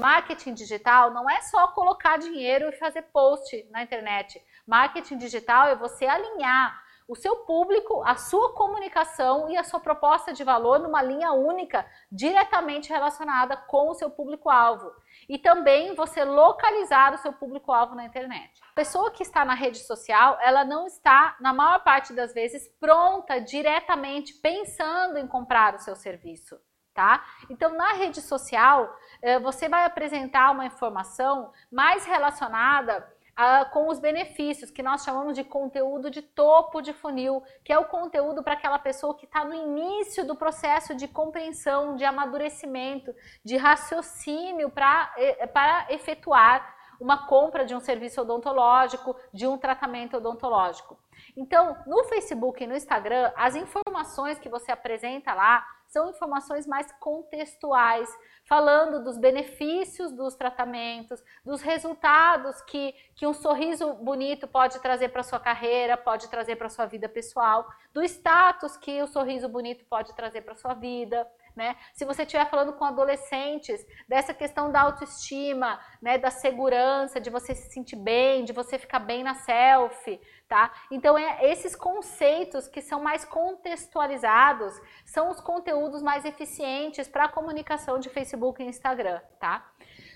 Marketing digital não é só colocar dinheiro e fazer post na internet. Marketing digital é você alinhar o seu público, a sua comunicação e a sua proposta de valor numa linha única, diretamente relacionada com o seu público-alvo. E também você localizar o seu público-alvo na internet. A pessoa que está na rede social, ela não está, na maior parte das vezes, pronta diretamente pensando em comprar o seu serviço. Tá? Então, na rede social, eh, você vai apresentar uma informação mais relacionada uh, com os benefícios, que nós chamamos de conteúdo de topo de funil, que é o conteúdo para aquela pessoa que está no início do processo de compreensão, de amadurecimento, de raciocínio para efetuar uma compra de um serviço odontológico, de um tratamento odontológico. Então, no Facebook e no Instagram, as informações que você apresenta lá são informações mais contextuais, falando dos benefícios dos tratamentos, dos resultados que, que um sorriso bonito pode trazer para sua carreira, pode trazer para sua vida pessoal, do status que o sorriso bonito pode trazer para sua vida. Né? Se você estiver falando com adolescentes dessa questão da autoestima, né, da segurança, de você se sentir bem, de você ficar bem na selfie, tá? Então é esses conceitos que são mais contextualizados são os conteúdos mais eficientes para a comunicação de Facebook e Instagram, tá?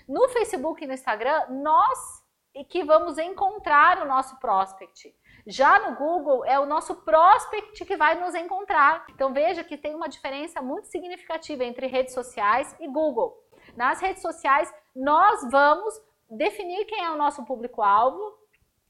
No Facebook e no Instagram, nós que vamos encontrar o nosso prospect. Já no Google, é o nosso prospect que vai nos encontrar. Então veja que tem uma diferença muito significativa entre redes sociais e Google. Nas redes sociais, nós vamos definir quem é o nosso público-alvo,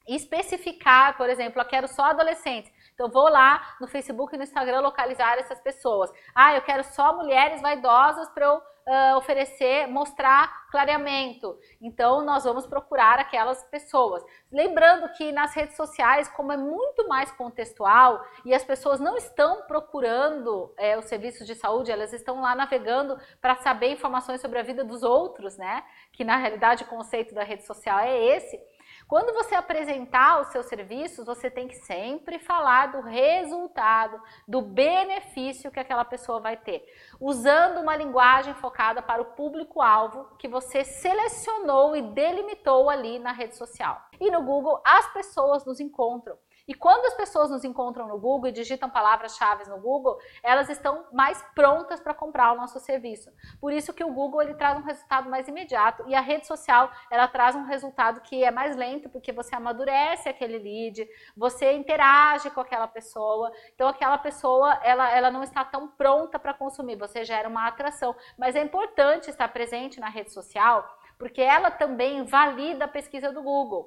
especificar, por exemplo, eu quero só adolescentes. Então vou lá no Facebook e no Instagram localizar essas pessoas. Ah, eu quero só mulheres vaidosas para eu uh, oferecer, mostrar clareamento. Então, nós vamos procurar aquelas pessoas. Lembrando que nas redes sociais, como é muito mais contextual e as pessoas não estão procurando é, os serviços de saúde, elas estão lá navegando para saber informações sobre a vida dos outros, né? Que na realidade o conceito da rede social é esse. Quando você apresentar os seus serviços, você tem que sempre falar do resultado, do benefício que aquela pessoa vai ter, usando uma linguagem focada para o público-alvo que você selecionou e delimitou ali na rede social. E no Google, as pessoas nos encontram e quando as pessoas nos encontram no Google e digitam palavras-chave no Google, elas estão mais prontas para comprar o nosso serviço. Por isso que o Google ele traz um resultado mais imediato e a rede social ela traz um resultado que é mais lento porque você amadurece aquele lead, você interage com aquela pessoa, então aquela pessoa ela, ela não está tão pronta para consumir, você gera uma atração. Mas é importante estar presente na rede social porque ela também valida a pesquisa do Google.